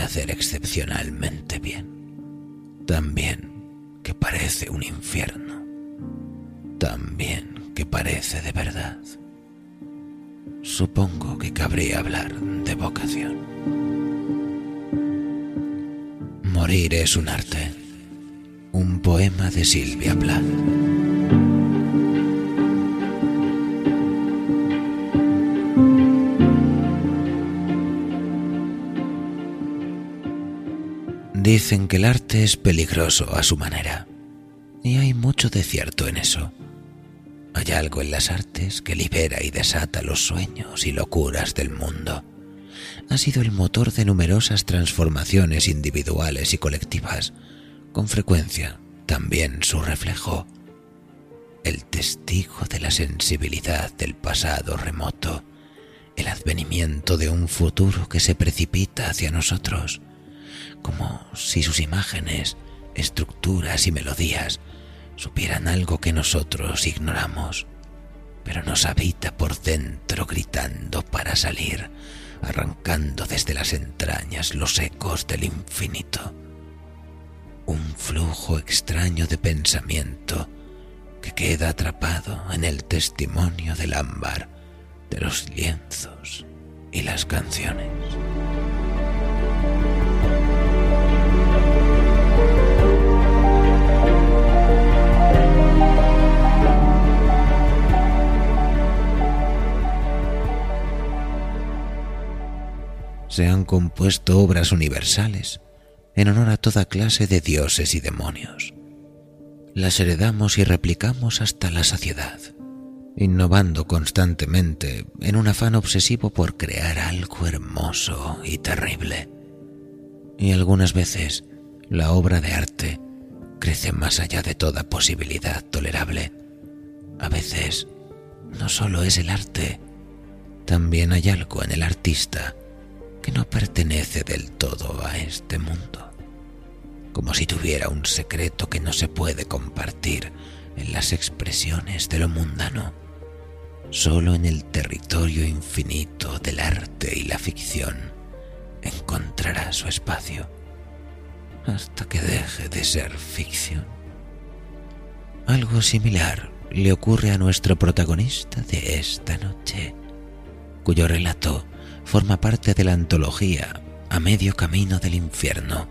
Hacer excepcionalmente bien. Tan bien que parece un infierno, tan bien que parece de verdad. Supongo que cabría hablar de vocación. Morir es un arte, un poema de Silvia Plath. Dicen que el arte es peligroso a su manera, y hay mucho de cierto en eso. Hay algo en las artes que libera y desata los sueños y locuras del mundo. Ha sido el motor de numerosas transformaciones individuales y colectivas, con frecuencia también su reflejo, el testigo de la sensibilidad del pasado remoto, el advenimiento de un futuro que se precipita hacia nosotros como si sus imágenes, estructuras y melodías supieran algo que nosotros ignoramos, pero nos habita por dentro gritando para salir, arrancando desde las entrañas los ecos del infinito. Un flujo extraño de pensamiento que queda atrapado en el testimonio del ámbar, de los lienzos y las canciones. Se han compuesto obras universales en honor a toda clase de dioses y demonios. Las heredamos y replicamos hasta la saciedad, innovando constantemente en un afán obsesivo por crear algo hermoso y terrible. Y algunas veces la obra de arte crece más allá de toda posibilidad tolerable. A veces no solo es el arte, también hay algo en el artista que no pertenece del todo a este mundo, como si tuviera un secreto que no se puede compartir en las expresiones de lo mundano. Solo en el territorio infinito del arte y la ficción encontrará su espacio hasta que deje de ser ficción. Algo similar le ocurre a nuestro protagonista de esta noche, cuyo relato forma parte de la antología A medio camino del infierno,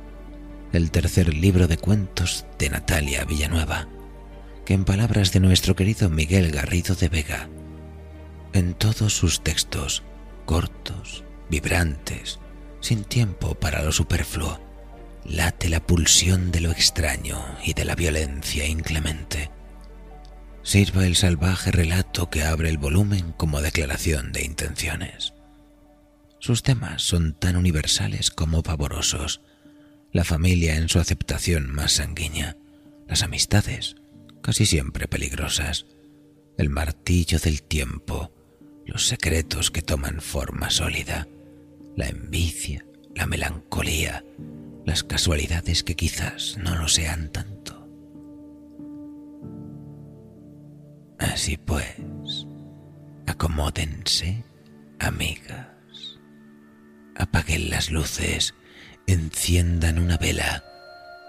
el tercer libro de cuentos de Natalia Villanueva, que en palabras de nuestro querido Miguel Garrido de Vega, en todos sus textos, cortos, vibrantes, sin tiempo para lo superfluo, late la pulsión de lo extraño y de la violencia inclemente. Sirva el salvaje relato que abre el volumen como declaración de intenciones. Sus temas son tan universales como pavorosos. La familia en su aceptación más sanguínea, las amistades, casi siempre peligrosas, el martillo del tiempo, los secretos que toman forma sólida, la envidia, la melancolía, las casualidades que quizás no lo sean tanto. Así pues, acomódense, amiga apaguen las luces, enciendan una vela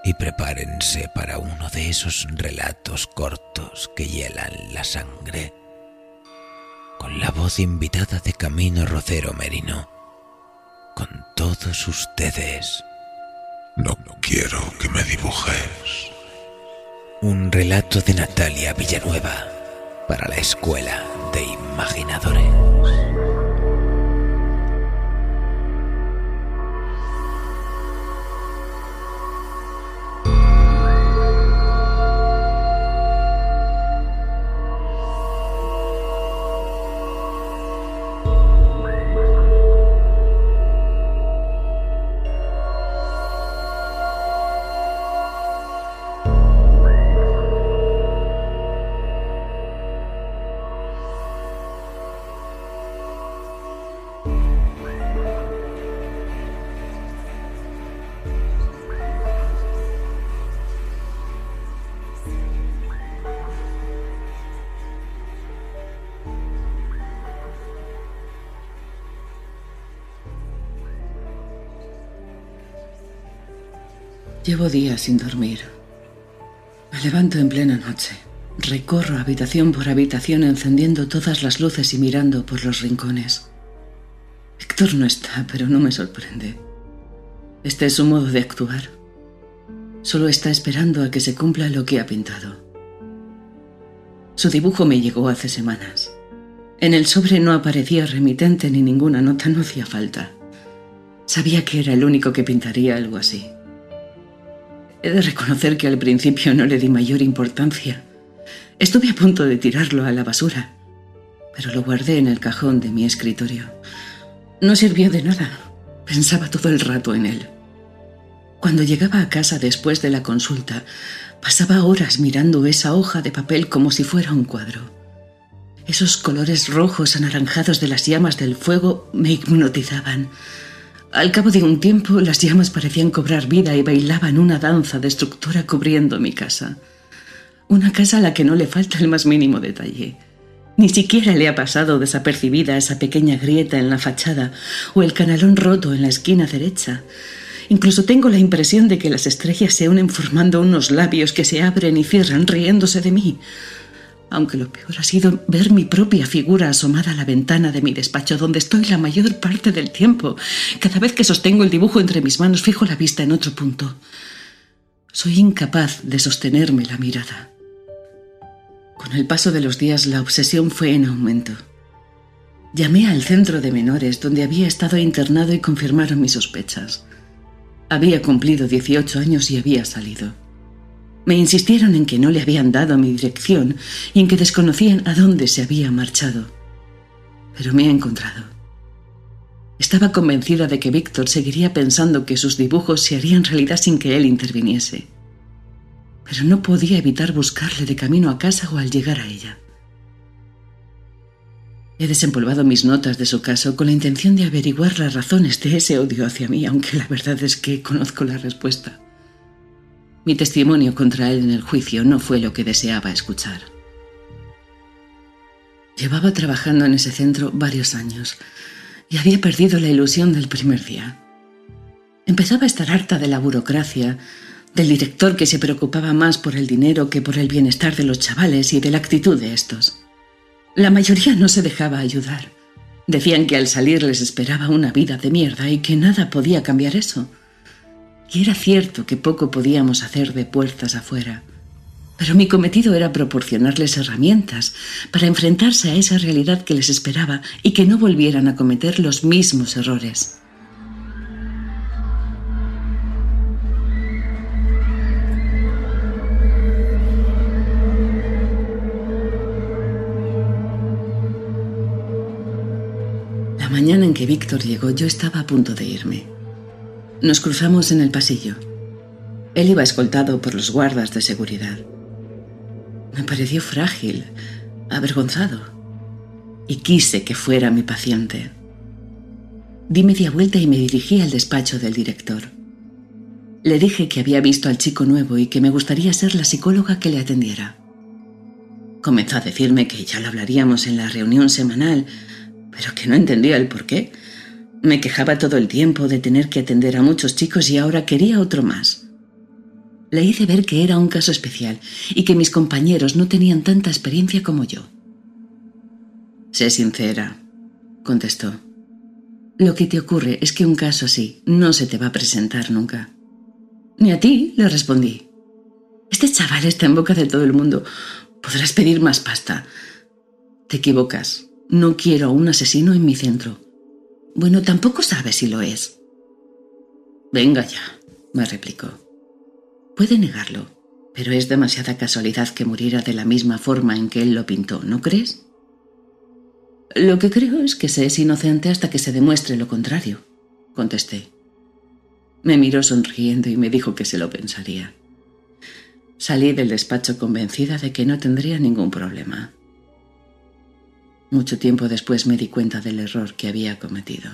y prepárense para uno de esos relatos cortos que hielan la sangre. Con la voz invitada de Camino Rocero Merino, con todos ustedes. No quiero que me dibujes. Un relato de Natalia Villanueva para la Escuela de Imaginadores. Llevo días sin dormir. Me levanto en plena noche. Recorro habitación por habitación encendiendo todas las luces y mirando por los rincones. Héctor no está, pero no me sorprende. Este es su modo de actuar. Solo está esperando a que se cumpla lo que ha pintado. Su dibujo me llegó hace semanas. En el sobre no aparecía remitente ni ninguna nota, no hacía falta. Sabía que era el único que pintaría algo así. He de reconocer que al principio no le di mayor importancia. Estuve a punto de tirarlo a la basura, pero lo guardé en el cajón de mi escritorio. No sirvió de nada. Pensaba todo el rato en él. Cuando llegaba a casa después de la consulta, pasaba horas mirando esa hoja de papel como si fuera un cuadro. Esos colores rojos anaranjados de las llamas del fuego me hipnotizaban. Al cabo de un tiempo, las llamas parecían cobrar vida y bailaban una danza destructora cubriendo mi casa. Una casa a la que no le falta el más mínimo detalle. Ni siquiera le ha pasado desapercibida esa pequeña grieta en la fachada o el canalón roto en la esquina derecha. Incluso tengo la impresión de que las estrellas se unen formando unos labios que se abren y cierran riéndose de mí. Aunque lo peor ha sido ver mi propia figura asomada a la ventana de mi despacho, donde estoy la mayor parte del tiempo. Cada vez que sostengo el dibujo entre mis manos, fijo la vista en otro punto. Soy incapaz de sostenerme la mirada. Con el paso de los días, la obsesión fue en aumento. Llamé al centro de menores, donde había estado internado y confirmaron mis sospechas. Había cumplido 18 años y había salido. Me insistieron en que no le habían dado mi dirección y en que desconocían a dónde se había marchado. Pero me ha encontrado. Estaba convencida de que Víctor seguiría pensando que sus dibujos se harían realidad sin que él interviniese. Pero no podía evitar buscarle de camino a casa o al llegar a ella. He desempolvado mis notas de su caso con la intención de averiguar las razones de ese odio hacia mí, aunque la verdad es que conozco la respuesta. Mi testimonio contra él en el juicio no fue lo que deseaba escuchar. Llevaba trabajando en ese centro varios años y había perdido la ilusión del primer día. Empezaba a estar harta de la burocracia, del director que se preocupaba más por el dinero que por el bienestar de los chavales y de la actitud de estos. La mayoría no se dejaba ayudar. Decían que al salir les esperaba una vida de mierda y que nada podía cambiar eso. Y era cierto que poco podíamos hacer de puertas afuera. Pero mi cometido era proporcionarles herramientas para enfrentarse a esa realidad que les esperaba y que no volvieran a cometer los mismos errores. mañana en que Víctor llegó yo estaba a punto de irme. Nos cruzamos en el pasillo. Él iba escoltado por los guardas de seguridad. Me pareció frágil, avergonzado, y quise que fuera mi paciente. Di media vuelta y me dirigí al despacho del director. Le dije que había visto al chico nuevo y que me gustaría ser la psicóloga que le atendiera. Comenzó a decirme que ya lo hablaríamos en la reunión semanal, pero que no entendía el por qué. Me quejaba todo el tiempo de tener que atender a muchos chicos y ahora quería otro más. Le hice ver que era un caso especial y que mis compañeros no tenían tanta experiencia como yo. Sé sincera, contestó. Lo que te ocurre es que un caso así no se te va a presentar nunca. Ni a ti, le respondí. Este chaval está en boca de todo el mundo. Podrás pedir más pasta. Te equivocas. No quiero a un asesino en mi centro. Bueno, tampoco sabe si lo es. Venga ya, me replicó. Puede negarlo, pero es demasiada casualidad que muriera de la misma forma en que él lo pintó, ¿no crees? Lo que creo es que se es inocente hasta que se demuestre lo contrario, contesté. Me miró sonriendo y me dijo que se lo pensaría. Salí del despacho convencida de que no tendría ningún problema. Mucho tiempo después me di cuenta del error que había cometido.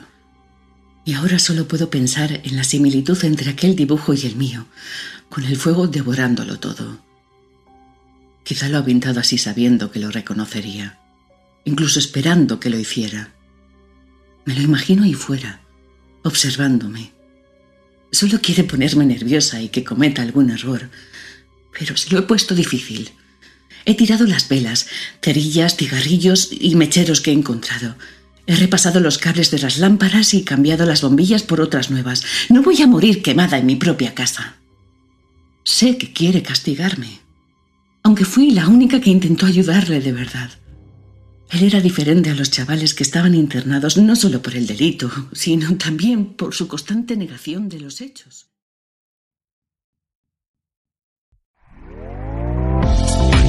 Y ahora solo puedo pensar en la similitud entre aquel dibujo y el mío, con el fuego devorándolo todo. Quizá lo ha pintado así sabiendo que lo reconocería, incluso esperando que lo hiciera. Me lo imagino ahí fuera, observándome. Solo quiere ponerme nerviosa y que cometa algún error. Pero se lo he puesto difícil. He tirado las velas, cerillas, cigarrillos y mecheros que he encontrado. He repasado los cables de las lámparas y cambiado las bombillas por otras nuevas. No voy a morir quemada en mi propia casa. Sé que quiere castigarme, aunque fui la única que intentó ayudarle de verdad. Él era diferente a los chavales que estaban internados no solo por el delito, sino también por su constante negación de los hechos.